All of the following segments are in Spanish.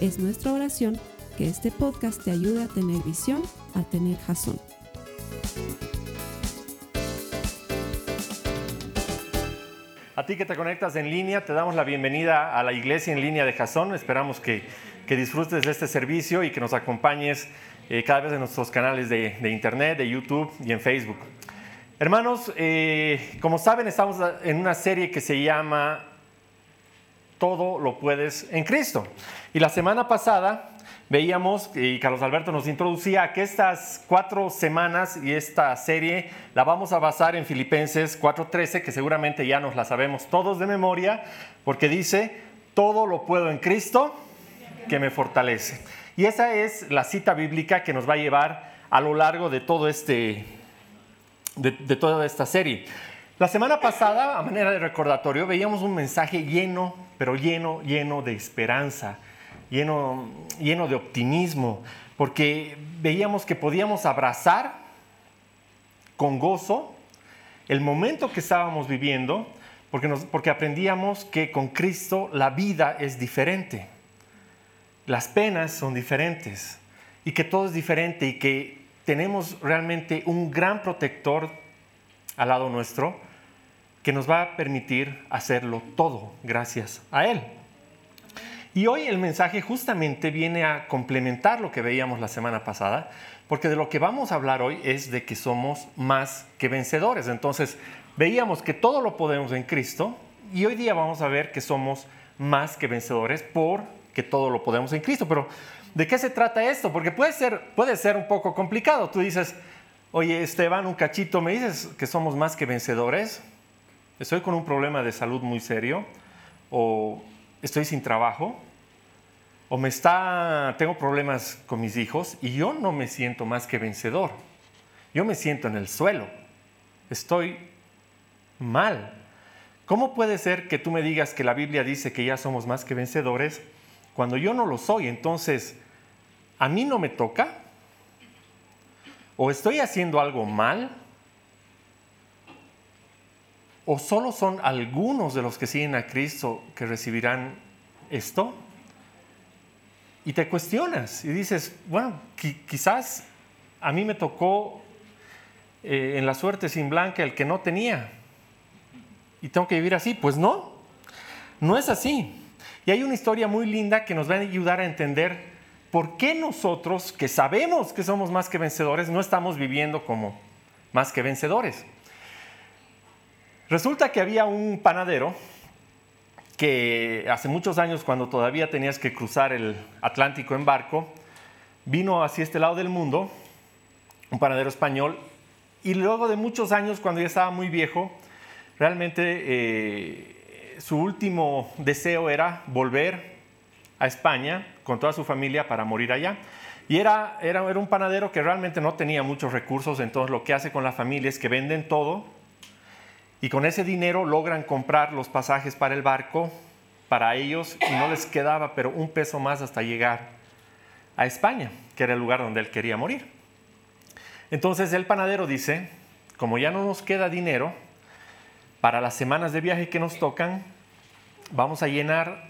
Es nuestra oración que este podcast te ayude a tener visión, a tener jazón. A ti que te conectas en línea, te damos la bienvenida a la iglesia en línea de Jazón. Esperamos que, disfrutes de este servicio y que nos acompañes eh, cada vez en nuestros canales de, internet, de YouTube y en Facebook. Hermanos, eh, como saben, estamos en una serie que se llama Todo lo puedes en Cristo. Y la semana pasada veíamos, y Carlos Alberto nos introducía, que estas cuatro semanas y esta serie la vamos a basar en Filipenses 4.13, que seguramente ya nos la sabemos todos de memoria, porque dice, todo lo puedo en Cristo que me fortalece. Y esa es la cita bíblica que nos va a llevar a lo largo de todo este, de, de toda esta serie. La semana pasada, a manera de recordatorio, veíamos un mensaje lleno, pero lleno, lleno de esperanza lleno, lleno de optimismo, porque veíamos que podíamos abrazar con gozo el momento que estábamos viviendo, porque, porque aprendíamos que con Cristo la vida es diferente, las penas son diferentes y que todo es diferente y que tenemos realmente un gran protector al lado nuestro que nos va a permitir hacerlo todo gracias a Él. Y hoy el mensaje justamente viene a complementar lo que veíamos la semana pasada, porque de lo que vamos a hablar hoy es de que somos más que vencedores. Entonces, veíamos que todo lo podemos en Cristo y hoy día vamos a ver que somos más que vencedores porque todo lo podemos en Cristo. Pero, ¿de qué se trata esto? Porque puede ser, puede ser un poco complicado. Tú dices, oye Esteban, un cachito, ¿me dices que somos más que vencedores? Estoy con un problema de salud muy serio o estoy sin trabajo o me está, tengo problemas con mis hijos y yo no me siento más que vencedor. Yo me siento en el suelo. Estoy mal. ¿Cómo puede ser que tú me digas que la Biblia dice que ya somos más que vencedores cuando yo no lo soy? Entonces, ¿a mí no me toca? ¿O estoy haciendo algo mal? ¿O solo son algunos de los que siguen a Cristo que recibirán esto? y te cuestionas y dices, bueno, quizás a mí me tocó eh, en la suerte sin blanca el que no tenía y tengo que vivir así. Pues no, no es así. Y hay una historia muy linda que nos va a ayudar a entender por qué nosotros, que sabemos que somos más que vencedores, no estamos viviendo como más que vencedores. Resulta que había un panadero que hace muchos años, cuando todavía tenías que cruzar el Atlántico en barco, vino hacia este lado del mundo, un panadero español, y luego de muchos años, cuando ya estaba muy viejo, realmente eh, su último deseo era volver a España con toda su familia para morir allá. Y era, era, era un panadero que realmente no tenía muchos recursos, entonces lo que hace con la familia es que venden todo y con ese dinero logran comprar los pasajes para el barco para ellos y no les quedaba pero un peso más hasta llegar a España, que era el lugar donde él quería morir. Entonces el panadero dice, como ya no nos queda dinero para las semanas de viaje que nos tocan, vamos a llenar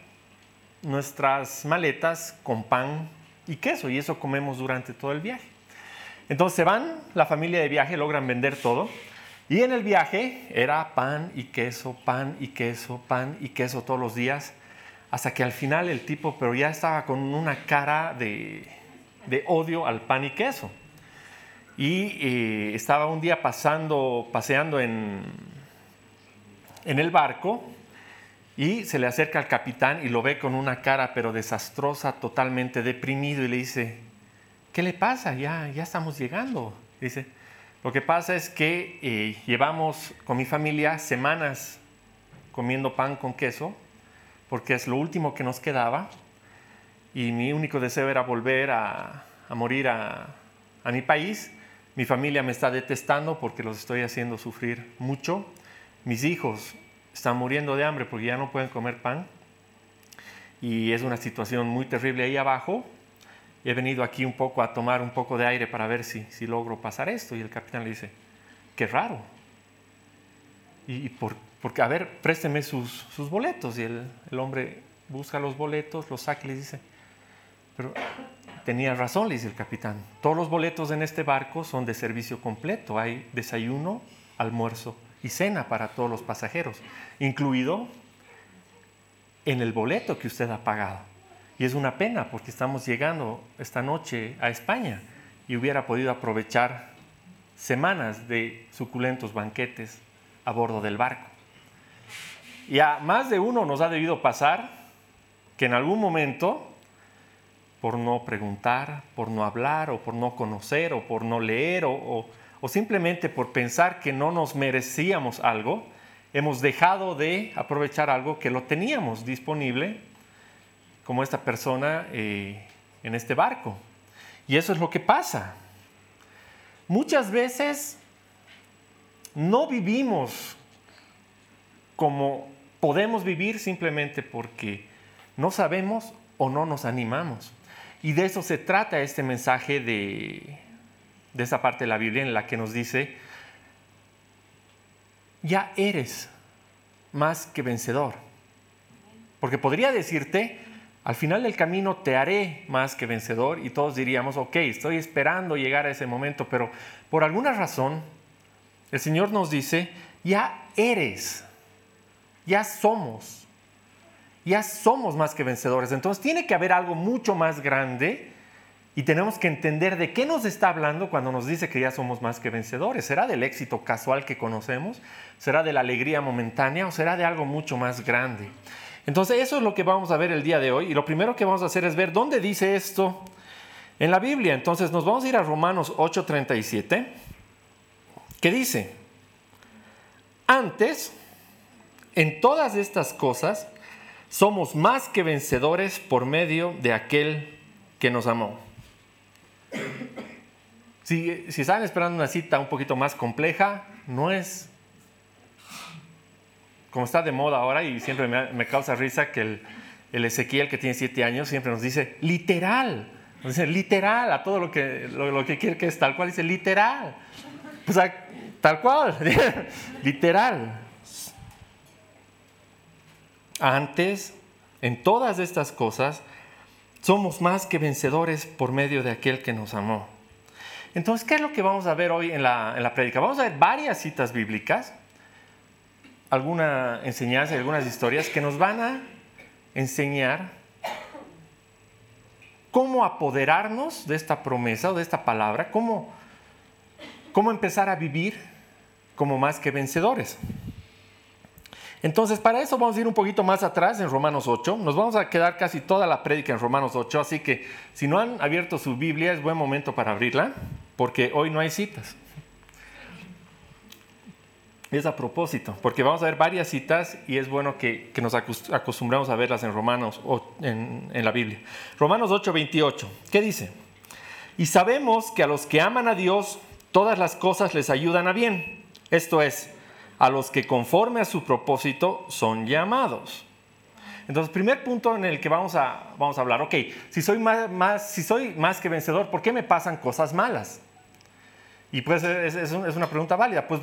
nuestras maletas con pan y queso y eso comemos durante todo el viaje. Entonces van la familia de viaje, logran vender todo y en el viaje era pan y queso, pan y queso, pan y queso todos los días, hasta que al final el tipo, pero ya estaba con una cara de, odio al pan y queso. Y eh, estaba un día pasando, paseando en, el barco y se le acerca al capitán y lo ve con una cara pero desastrosa, totalmente deprimido y le dice, ¿qué le pasa? Ya, ya estamos llegando. Dice, lo que pasa es que eh, llevamos con mi familia semanas comiendo pan con queso, porque es lo último que nos quedaba. y mi único deseo era volver a, morir a, a mi país. Mi familia me está detestando porque los estoy haciendo sufrir mucho. Mis hijos están muriendo de hambre porque ya no pueden comer pan. Y es una situación muy terrible ahí abajo. He venido aquí un poco a tomar un poco de aire para ver si, si logro pasar esto. Y el capitán le dice, qué raro. Y, por, porque, a ver, présteme sus, sus boletos. Y el, el hombre busca los boletos, los saca y le dice, pero tenía razón, le dice el capitán. Todos los boletos en este barco son de servicio completo. Hay desayuno, almuerzo y cena para todos los pasajeros, incluido en el boleto que usted ha pagado. Y es una pena porque estamos llegando esta noche a España y hubiera podido aprovechar semanas de suculentos banquetes a bordo del barco. Y a más de uno nos ha debido pasar que en algún momento por no preguntar, por no hablar o por no conocer o por no leer o, simplemente por pensar que no nos merecíamos algo, hemos dejado de aprovechar algo que lo teníamos disponible, como esta persona eh, en este barco. Y eso es lo que pasa. Muchas veces no vivimos como podemos vivir simplemente porque no sabemos o no nos animamos. Y de eso se trata este mensaje de, de esa parte de la Biblia en la que nos dice, ya eres más que vencedor. Porque podría decirte, al final del camino te haré más que vencedor y todos diríamos, ok, estoy esperando llegar a ese momento, pero por alguna razón el Señor nos dice, ya eres, ya somos ya somos más que vencedores. Entonces tiene que haber algo mucho más grande y tenemos que entender de qué nos está hablando cuando nos dice que ya somos más que vencedores. ¿Será del éxito casual que conocemos? ¿Será de la alegría momentánea o será de algo mucho más grande? Entonces eso es lo que vamos a ver el día de hoy y lo primero que vamos a hacer es ver dónde dice esto en la Biblia. Entonces nos vamos a ir a Romanos 8:37, que dice, antes, en todas estas cosas, somos más que vencedores por medio de aquel que nos amó. Si, si están esperando una cita un poquito más compleja, no es como está de moda ahora y siempre me, causa risa que el, el, Ezequiel que tiene siete años siempre nos dice literal, literal a todo lo que, lo, que quiere que es tal cual, dice literal. Pues tal cual, literal. Antes, en todas estas cosas, somos más que vencedores por medio de aquel que nos amó. Entonces, ¿qué es lo que vamos a ver hoy en la, en la prédica? Vamos a ver varias citas bíblicas, alguna enseñanza y algunas historias que nos van a enseñar cómo apoderarnos de esta promesa o de esta palabra, cómo, cómo empezar a vivir como más que vencedores. Entonces, para eso vamos a ir un poquito más atrás en Romanos 8. Nos vamos a quedar casi toda la prédica en Romanos 8, así que si no han abierto su Biblia, es buen momento para abrirla, porque hoy no hay citas. Es a propósito, porque vamos a ver varias citas y es bueno que, nos acostumbramos a verlas en Romanos, en, en la Biblia. Romanos 8, 28. ¿Qué dice? Y sabemos que a los que aman a Dios, todas las cosas les ayudan a bien. Esto es, a los que conforme a su propósito son llamados. Entonces, primer punto en el que vamos a, vamos a hablar, ok, si soy más, si soy más que vencedor, ¿por qué me pasan cosas malas? Y pues es, es, una pregunta válida. Pues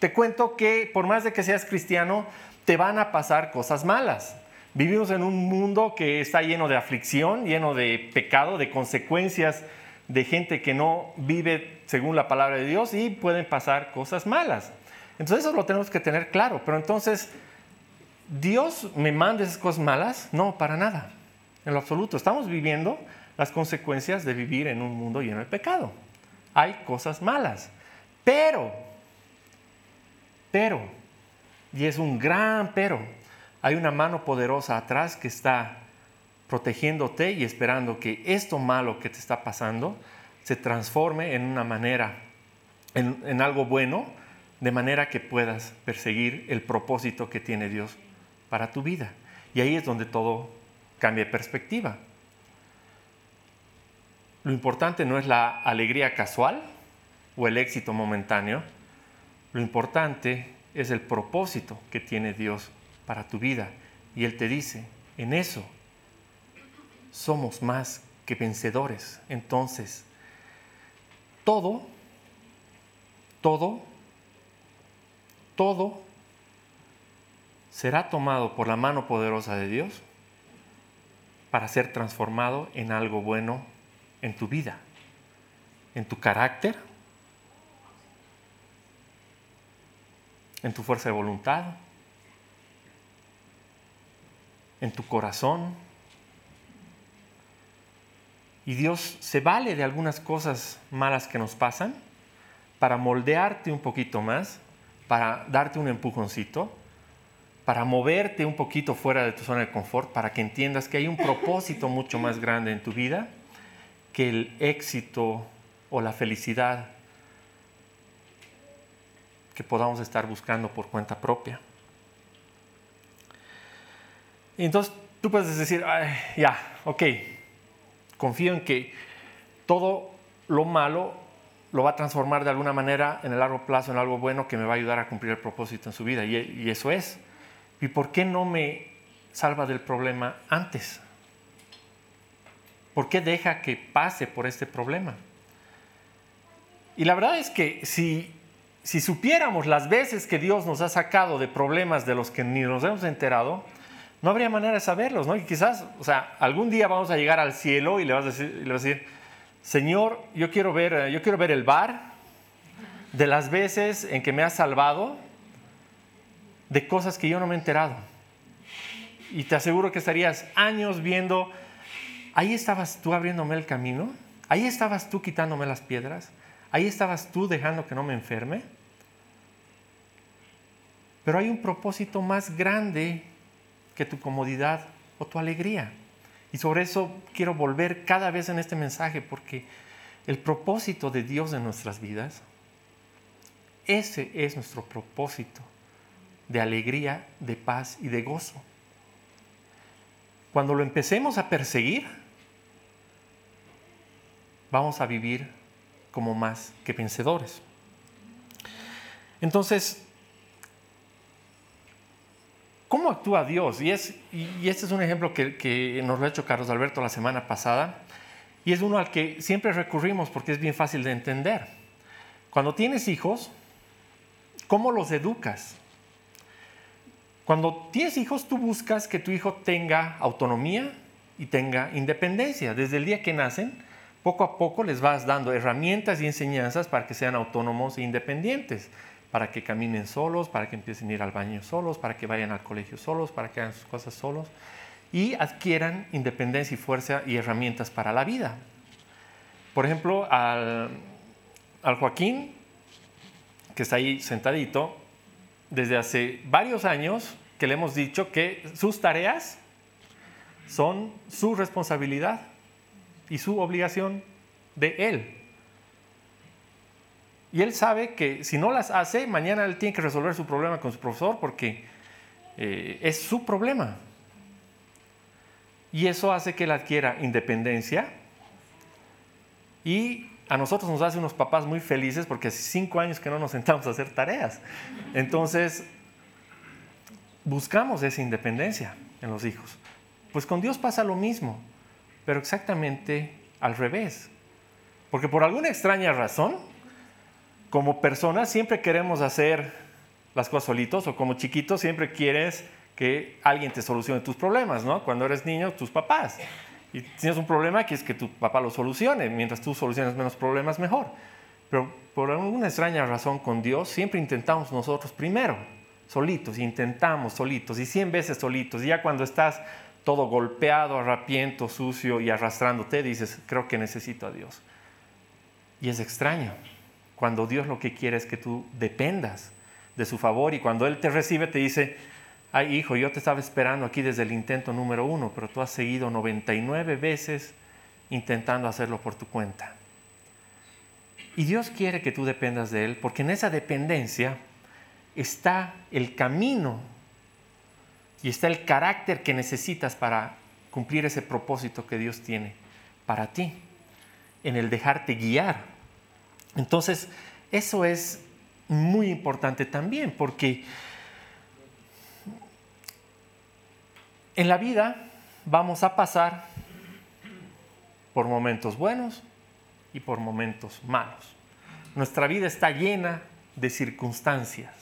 te cuento que por más de que seas cristiano, te van a pasar cosas malas. Vivimos en un mundo que está lleno de aflicción, lleno de pecado, de consecuencias de gente que no vive según la palabra de Dios y pueden pasar cosas malas. Entonces eso lo tenemos que tener claro. Pero entonces, ¿Dios me manda esas cosas malas? No, para nada. En lo absoluto. Estamos viviendo las consecuencias de vivir en un mundo lleno de pecado. Hay cosas malas. Pero, pero, y es un gran pero, hay una mano poderosa atrás que está protegiéndote y esperando que esto malo que te está pasando se transforme en una manera, en, algo bueno de manera que puedas perseguir el propósito que tiene Dios para tu vida. Y ahí es donde todo cambia de perspectiva. lo importante no es la alegría casual o el éxito momentáneo, lo importante es el propósito que tiene Dios para tu vida. Y Él te dice, en eso somos más que vencedores. Entonces, todo, todo, todo será tomado por la mano poderosa de Dios para ser transformado en algo bueno en tu vida, en tu carácter, en tu fuerza de voluntad, en tu corazón. Y Dios se vale de algunas cosas malas que nos pasan para moldearte un poquito más, para darte un empujoncito, para moverte un poquito fuera de tu zona de confort, para que entiendas que hay un propósito mucho más grande en tu vida que el éxito o la felicidad que podamos estar buscando por cuenta propia. Y entonces tú puedes decir, ya, ok, confío en que todo lo malo lo va a transformar de alguna manera en el largo plazo en algo bueno que me va a ayudar a cumplir el propósito en su vida. Y, y eso es. ¿Y por qué no me salva del problema antes? ¿Por qué deja que pase por este problema? Y la verdad es que si, si supiéramos las veces que Dios nos ha sacado de problemas de los que ni nos hemos enterado, no habría manera de saberlos, ¿no? Y quizás, o sea, algún día vamos a llegar al cielo y le vas a decir, le vas a decir Señor, yo quiero, ver, yo quiero ver el bar de las veces en que me has salvado de cosas que yo no me he enterado. Y te aseguro que estarías años viendo Ahí estabas tú abriéndome el camino, ahí estabas tú quitándome las piedras, ahí estabas tú dejando que no me enferme. Pero hay un propósito más grande que tu comodidad o tu alegría. Y sobre eso quiero volver cada vez en este mensaje porque el propósito de Dios en nuestras vidas, ese es nuestro propósito de alegría, de paz y de gozo. Cuando lo empecemos a perseguir, vamos a vivir como más que vencedores. Entonces, ¿cómo actúa Dios? Y, es, y este es un ejemplo que, que nos lo ha hecho Carlos Alberto la semana pasada, y es uno al que siempre recurrimos porque es bien fácil de entender. Cuando tienes hijos, ¿cómo los educas? Cuando tienes hijos, tú buscas que tu hijo tenga autonomía y tenga independencia. Desde el día que nacen, poco a poco les vas dando herramientas y enseñanzas para que sean autónomos e independientes, para que caminen solos, para que empiecen a ir al baño solos, para que vayan al colegio solos, para que hagan sus cosas solos y adquieran independencia y fuerza y herramientas para la vida. Por ejemplo, al, al Joaquín, que está ahí sentadito, desde hace varios años que le hemos dicho que sus tareas son su responsabilidad y su obligación de él. Y él sabe que si no las hace, mañana él tiene que resolver su problema con su profesor porque eh, es su problema. Y eso hace que él adquiera independencia y a nosotros nos hace unos papás muy felices porque hace cinco años que no nos sentamos a hacer tareas. Entonces, buscamos esa independencia en los hijos. Pues con Dios pasa lo mismo pero exactamente al revés. Porque por alguna extraña razón, como personas siempre queremos hacer las cosas solitos o como chiquitos siempre quieres que alguien te solucione tus problemas, ¿no? Cuando eres niño, tus papás. Y tienes un problema, que es que tu papá lo solucione. Mientras tú soluciones menos problemas, mejor. Pero por alguna extraña razón con Dios, siempre intentamos nosotros primero, solitos, intentamos solitos, y cien veces solitos. Y ya cuando estás todo golpeado, arrapiento, sucio y arrastrándote, dices, creo que necesito a Dios. Y es extraño, cuando Dios lo que quiere es que tú dependas de su favor y cuando Él te recibe te dice, ay hijo, yo te estaba esperando aquí desde el intento número uno, pero tú has seguido 99 veces intentando hacerlo por tu cuenta. Y Dios quiere que tú dependas de Él porque en esa dependencia está el camino y está el carácter que necesitas para cumplir ese propósito que Dios tiene para ti. en el dejarte guiar. Entonces, eso es muy importante también, porque en la vida vamos a pasar por momentos buenos y por momentos malos. Nuestra vida está llena de circunstancias.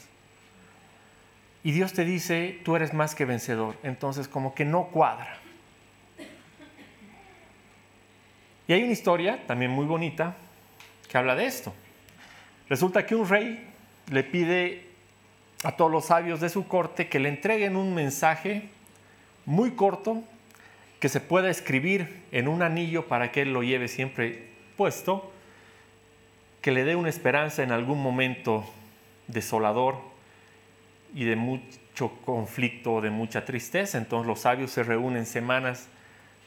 Y Dios te dice, tú eres más que vencedor. Entonces como que no cuadra. Y hay una historia también muy bonita que habla de esto. Resulta que un rey le pide a todos los sabios de su corte que le entreguen un mensaje muy corto que se pueda escribir en un anillo para que él lo lleve siempre puesto, que le dé una esperanza en algún momento desolador y de mucho conflicto, de mucha tristeza. Entonces los sabios se reúnen semanas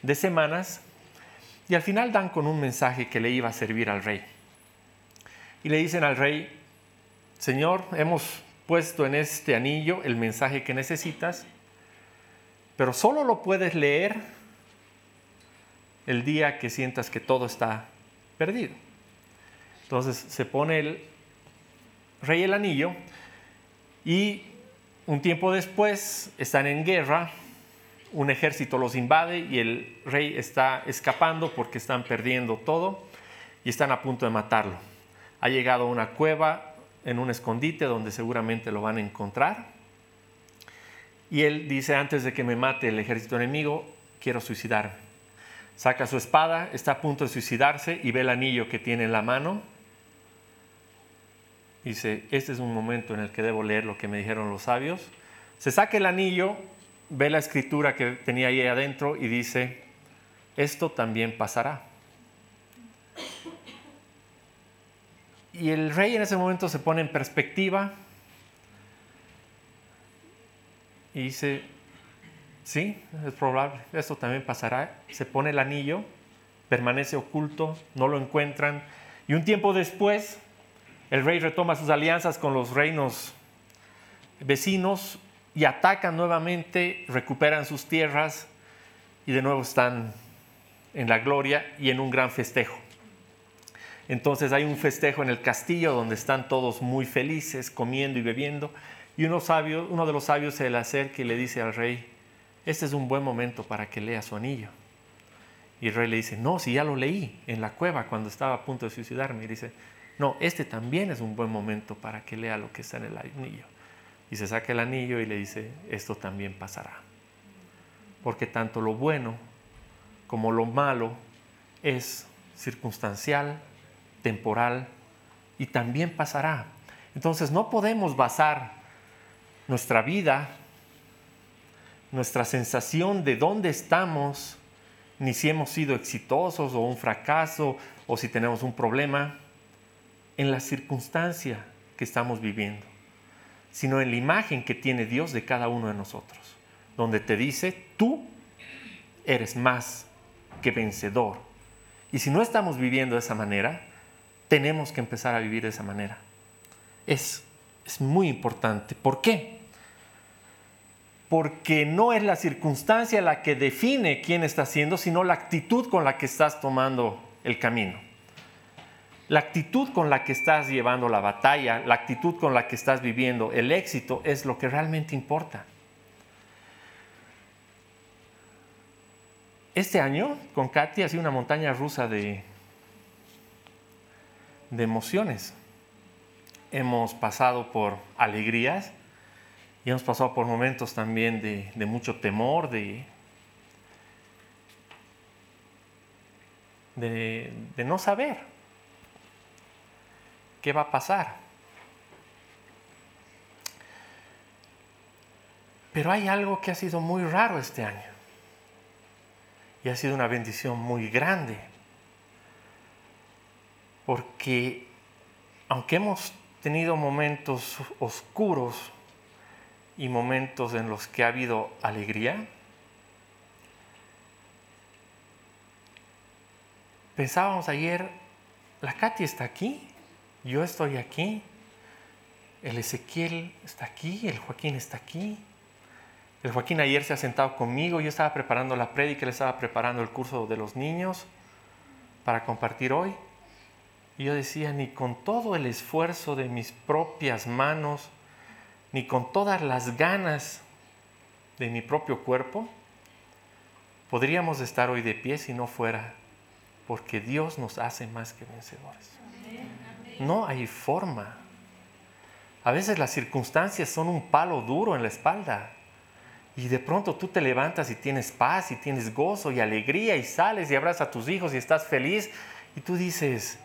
de semanas y al final dan con un mensaje que le iba a servir al rey. Y le dicen al rey, Señor, hemos puesto en este anillo el mensaje que necesitas, pero solo lo puedes leer el día que sientas que todo está perdido. Entonces se pone el rey el anillo y un tiempo después están en guerra un ejército los invade y el rey está escapando porque están perdiendo todo y están a punto de matarlo. Ha llegado a una cueva en un escondite donde seguramente lo van a encontrar. Y él dice, antes de que me mate el ejército enemigo, quiero suicidarme. Saca su espada, está a punto de suicidarse y ve el anillo que tiene en la mano. Dice, este es un momento en el que debo leer lo que me dijeron los sabios. Se saca el anillo ve la escritura que tenía ahí adentro y dice, esto también pasará. Y el rey en ese momento se pone en perspectiva y dice, sí, es probable, esto también pasará. Se pone el anillo, permanece oculto, no lo encuentran. Y un tiempo después, el rey retoma sus alianzas con los reinos vecinos y atacan nuevamente, recuperan sus tierras y de nuevo están en la gloria y en un gran festejo. Entonces hay un festejo en el castillo donde están todos muy felices, comiendo y bebiendo, y uno, de los sabios se le acerca y le dice al rey, este es un buen momento para que lea su anillo. Y el rey le dice, no, si ya lo leí en la cueva cuando estaba a punto de suicidarme. Y dice, no, este también es un buen momento para que lea lo que está en el anillo y se saca el anillo y le dice, esto también pasará. Porque tanto lo bueno como lo malo es circunstancial, temporal y también pasará. Entonces no podemos basar nuestra vida, nuestra sensación de dónde estamos, ni si hemos sido exitosos o un fracaso o si tenemos un problema, en la circunstancia que estamos viviendo sino en la imagen que tiene Dios de cada uno de nosotros, donde te dice, tú eres más que vencedor. Y si no estamos viviendo de esa manera, tenemos que empezar a vivir de esa manera. Es, es muy importante. ¿Por qué? Porque no es la circunstancia la que define quién está haciendo, sino la actitud con la que estás tomando el camino la actitud con la que estás llevando la batalla, la actitud con la que estás viviendo el éxito es lo que realmente importa. Este año con Katy ha sido una montaña rusa de, de emociones. Hemos pasado por alegrías y hemos pasado por momentos también de, de mucho temor, de, de, de no saber. ¿Qué va a pasar? Pero hay algo que ha sido muy raro este año. Y ha sido una bendición muy grande. Porque aunque hemos tenido momentos oscuros y momentos en los que ha habido alegría, pensábamos ayer, la Katy está aquí yo estoy aquí, el Ezequiel está aquí, el Joaquín está aquí. El Joaquín ayer se ha sentado conmigo, yo estaba preparando la prédica, él estaba preparando el curso de los niños. para compartir hoy. Y yo decía, ni con todo el esfuerzo de mis propias manos, ni con todas las ganas de mi propio cuerpo, podríamos estar hoy de pie si no fuera porque Dios nos hace más que vencedores. No hay forma. A veces las circunstancias son un palo duro en la espalda. Y de pronto tú te levantas y tienes paz y tienes gozo y alegría y sales y abrazas a tus hijos y estás feliz. Y tú dices,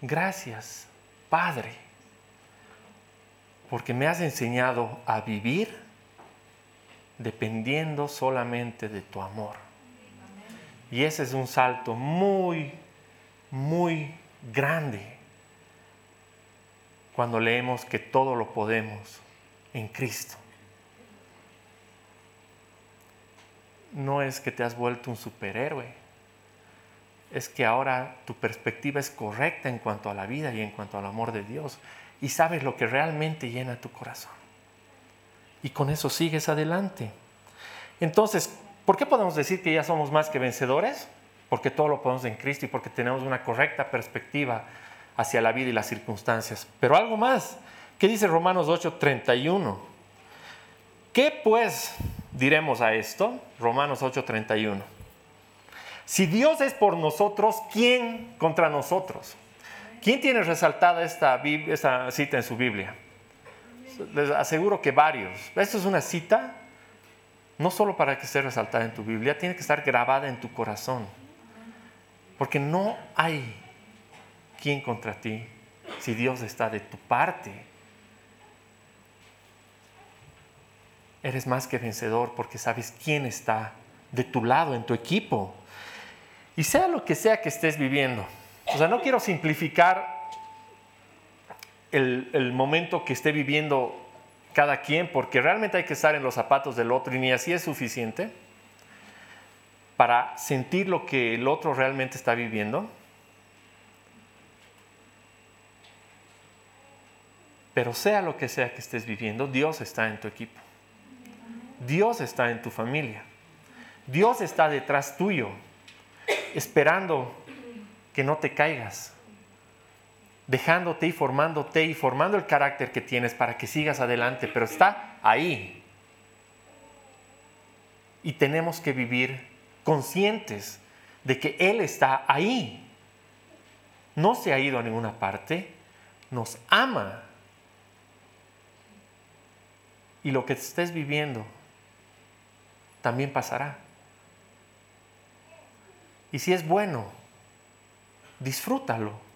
gracias, Padre, porque me has enseñado a vivir dependiendo solamente de tu amor. Y ese es un salto muy, muy grande cuando leemos que todo lo podemos en Cristo. No es que te has vuelto un superhéroe, es que ahora tu perspectiva es correcta en cuanto a la vida y en cuanto al amor de Dios y sabes lo que realmente llena tu corazón. Y con eso sigues adelante. Entonces, ¿Por qué podemos decir que ya somos más que vencedores? Porque todo lo podemos en Cristo y porque tenemos una correcta perspectiva hacia la vida y las circunstancias. Pero algo más, ¿qué dice Romanos 8:31? ¿Qué pues diremos a esto? Romanos 8:31. Si Dios es por nosotros, ¿quién contra nosotros? ¿Quién tiene resaltada esta, esta cita en su Biblia? Les aseguro que varios. Esto es una cita no solo para que esté resaltada en tu Biblia, tiene que estar grabada en tu corazón. Porque no hay quien contra ti si Dios está de tu parte. Eres más que vencedor porque sabes quién está de tu lado, en tu equipo. Y sea lo que sea que estés viviendo. O sea, no quiero simplificar el, el momento que esté viviendo cada quien, porque realmente hay que estar en los zapatos del otro y ni así es suficiente para sentir lo que el otro realmente está viviendo. Pero sea lo que sea que estés viviendo, Dios está en tu equipo. Dios está en tu familia. Dios está detrás tuyo, esperando que no te caigas, dejándote y formándote y formando el carácter que tienes para que sigas adelante, pero está ahí. Y tenemos que vivir conscientes de que Él está ahí. No se ha ido a ninguna parte, nos ama. Y lo que estés viviendo también pasará. Y si es bueno, disfrútalo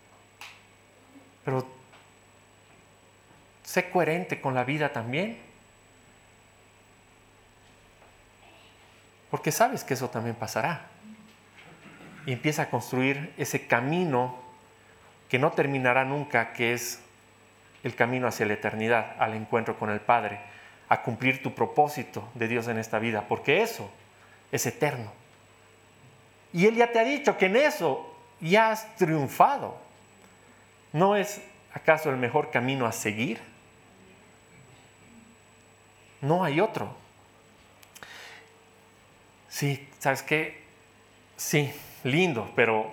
pero sé coherente con la vida también. Porque sabes que eso también pasará. Y empieza a construir ese camino que no terminará nunca, que es el camino hacia la eternidad, al encuentro con el Padre, a cumplir tu propósito de Dios en esta vida, porque eso es eterno. Y Él ya te ha dicho que en eso ya has triunfado. ¿No es acaso el mejor camino a seguir? No hay otro. Sí, ¿sabes qué? Sí, lindo, pero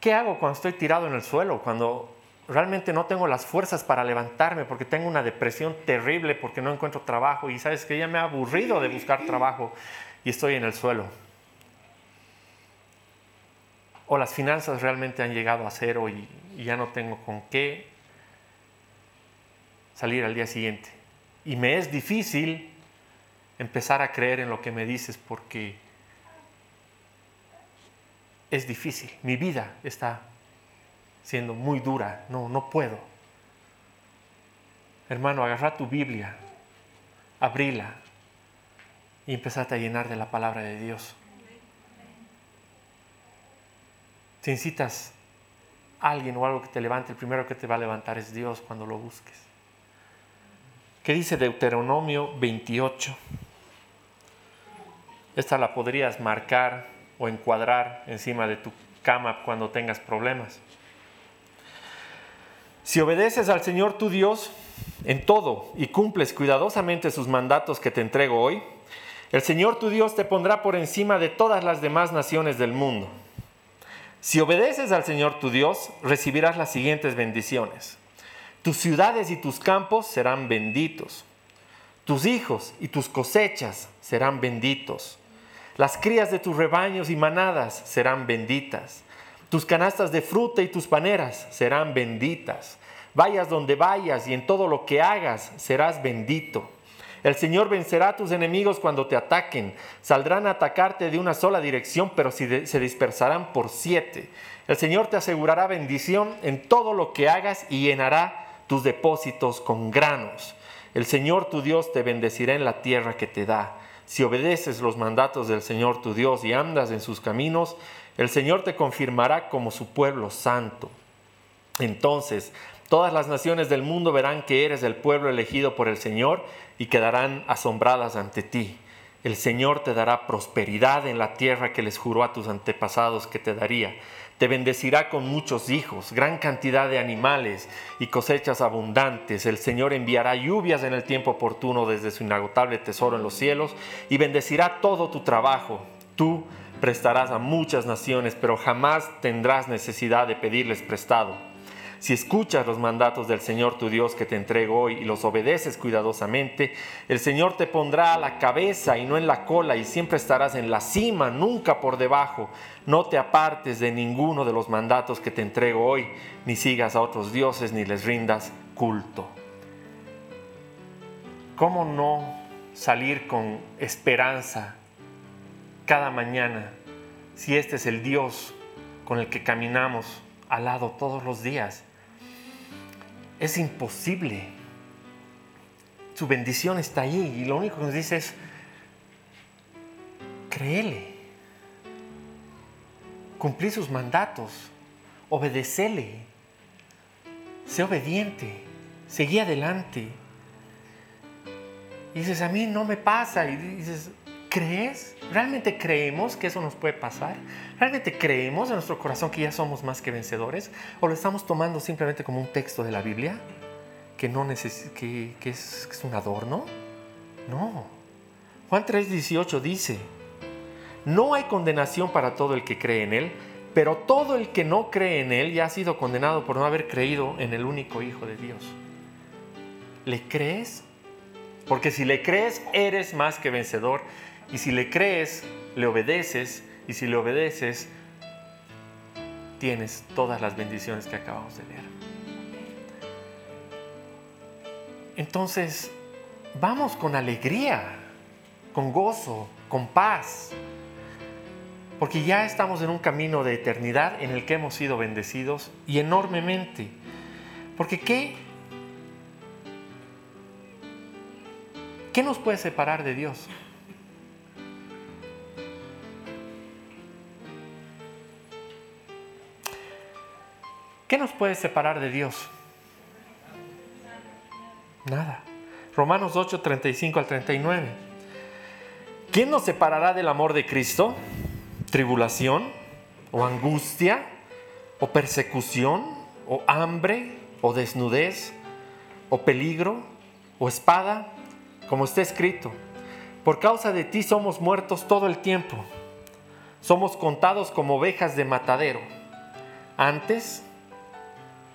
¿qué hago cuando estoy tirado en el suelo? Cuando realmente no tengo las fuerzas para levantarme porque tengo una depresión terrible porque no encuentro trabajo y sabes que ya me ha aburrido de buscar trabajo y estoy en el suelo o las finanzas realmente han llegado a cero y, ya no tengo con qué salir al día siguiente. Y me es difícil empezar a creer en lo que me dices porque es difícil. Mi vida está siendo muy dura. No, no puedo. Hermano, agarra tu Biblia, abrila y empezate a llenar de la palabra de Dios. Si necesitas alguien o algo que te levante, el primero que te va a levantar es Dios cuando lo busques. ¿Qué dice Deuteronomio 28? Esta la podrías marcar o encuadrar encima de tu cama cuando tengas problemas. Si obedeces al Señor tu Dios en todo y cumples cuidadosamente sus mandatos que te entrego hoy, el Señor tu Dios te pondrá por encima de todas las demás naciones del mundo Si obedeces al Señor tu Dios, recibirás las siguientes bendiciones. Tus ciudades y tus campos serán benditos. Tus hijos y tus cosechas serán benditos. Las crías de tus rebaños y manadas serán benditas. Tus canastas de fruta y tus paneras serán benditas. Vayas donde vayas y en todo lo que hagas serás bendito. El Señor vencerá a tus enemigos cuando te ataquen. Saldrán a atacarte de una sola dirección, pero se dispersarán por siete. El Señor te asegurará bendición en todo lo que hagas y llenará tus depósitos con granos. El Señor tu Dios te bendecirá en la tierra que te da. Si obedeces los mandatos del Señor tu Dios y andas en sus caminos, el Señor te confirmará como su pueblo santo. Entonces todas las naciones del mundo verán que eres el pueblo elegido por el Señor y quedarán asombradas ante ti. El Señor te dará prosperidad en la tierra que les juró a tus antepasados que te daría. Te bendecirá con muchos hijos, gran cantidad de animales y cosechas abundantes. El Señor enviará lluvias en el tiempo oportuno desde su inagotable tesoro en los cielos y bendecirá todo tu trabajo. Tú prestarás a muchas naciones, pero jamás tendrás necesidad de pedirles prestado si escuchas los mandatos del Señor tu Dios que te entrego hoy y los obedeces cuidadosamente, el Señor te pondrá a la cabeza y no en la cola y siempre estarás en la cima, nunca por debajo. No te apartes de ninguno de los mandatos que te entrego hoy, ni sigas a otros dioses ni les rindas culto. ¿Cómo no salir con esperanza cada mañana si este es el Dios con el que caminamos al lado todos los días? es imposible. Su bendición está ahí y lo único que nos dice es, créele, cumplí sus mandatos, obedecele, sé obediente, seguí adelante. Y dices, a mí no me pasa. Y dices, ¿crees? ¿Realmente creemos que eso nos puede pasar? ¿Realmente creemos en nuestro corazón que ya somos más que vencedores? ¿O lo estamos tomando simplemente como un texto de la Biblia que, no que, que es, es un adorno? No. Juan 3:18 dice, no hay condenación para todo el que cree en Él, pero todo el que no cree en Él ya ha sido condenado por no haber creído en el único Hijo de Dios. ¿Le crees? Porque si le crees, eres más que vencedor y si le crees, le obedeces, y si le obedeces, tienes todas las bendiciones que acabamos de leer. Entonces, vamos con alegría, con gozo, con paz, porque ya estamos en un camino de eternidad en el que hemos sido bendecidos y enormemente. Porque ¿qué, qué nos puede separar de Dios? ¿Qué nos puede separar de Dios? Nada. Romanos 8, 35 al 39. ¿Quién nos separará del amor de Cristo? ¿Tribulación? ¿O angustia? ¿O persecución? ¿O hambre? ¿O desnudez? ¿O peligro? ¿O espada? Como está escrito. Por causa de ti somos muertos todo el tiempo. Somos contados como ovejas de matadero. Antes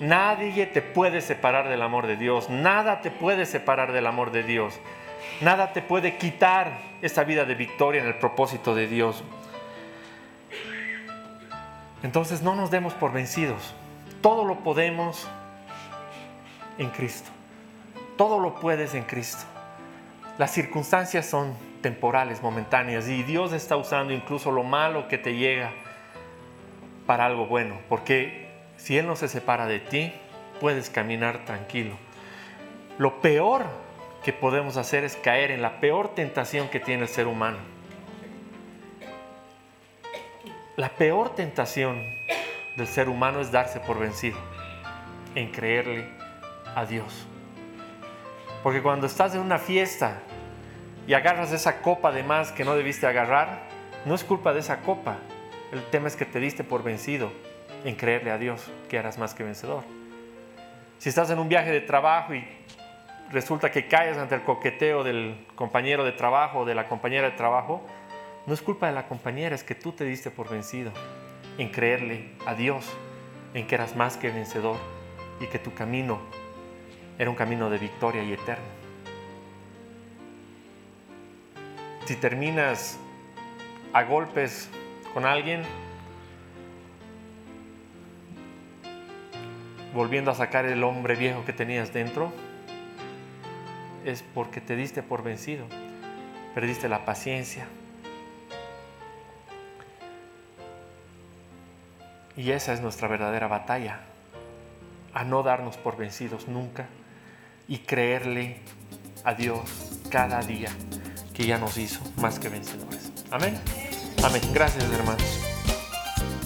Nadie te puede separar del amor de Dios. Nada te puede separar del amor de Dios. Nada te puede quitar esta vida de victoria en el propósito de Dios. Entonces no nos demos por vencidos. Todo lo podemos en Cristo. Todo lo puedes en Cristo. Las circunstancias son temporales, momentáneas, y Dios está usando incluso lo malo que te llega para algo bueno, porque si Él no se separa de ti, puedes caminar tranquilo. Lo peor que podemos hacer es caer en la peor tentación que tiene el ser humano. La peor tentación del ser humano es darse por vencido. en creerle a Dios. Porque cuando estás en una fiesta y agarras esa copa de más que no debiste agarrar, no es culpa de esa copa. El tema es que te diste por vencido en creerle a Dios que eras más que vencedor. Si estás en un viaje de trabajo y resulta que caes ante el coqueteo del compañero de trabajo o de la compañera de trabajo, no es culpa de la compañera, es que tú te diste por vencido en creerle a Dios, en que eras más que vencedor y que tu camino era un camino de victoria y eterno. Si terminas a golpes con alguien, volviendo a sacar el hombre viejo que tenías dentro, es porque te diste por vencido, perdiste la paciencia. Y esa es nuestra verdadera batalla, a no darnos por vencidos nunca y creerle a Dios cada día que ya nos hizo más que vencedores. Amén. Amén. Gracias hermanos.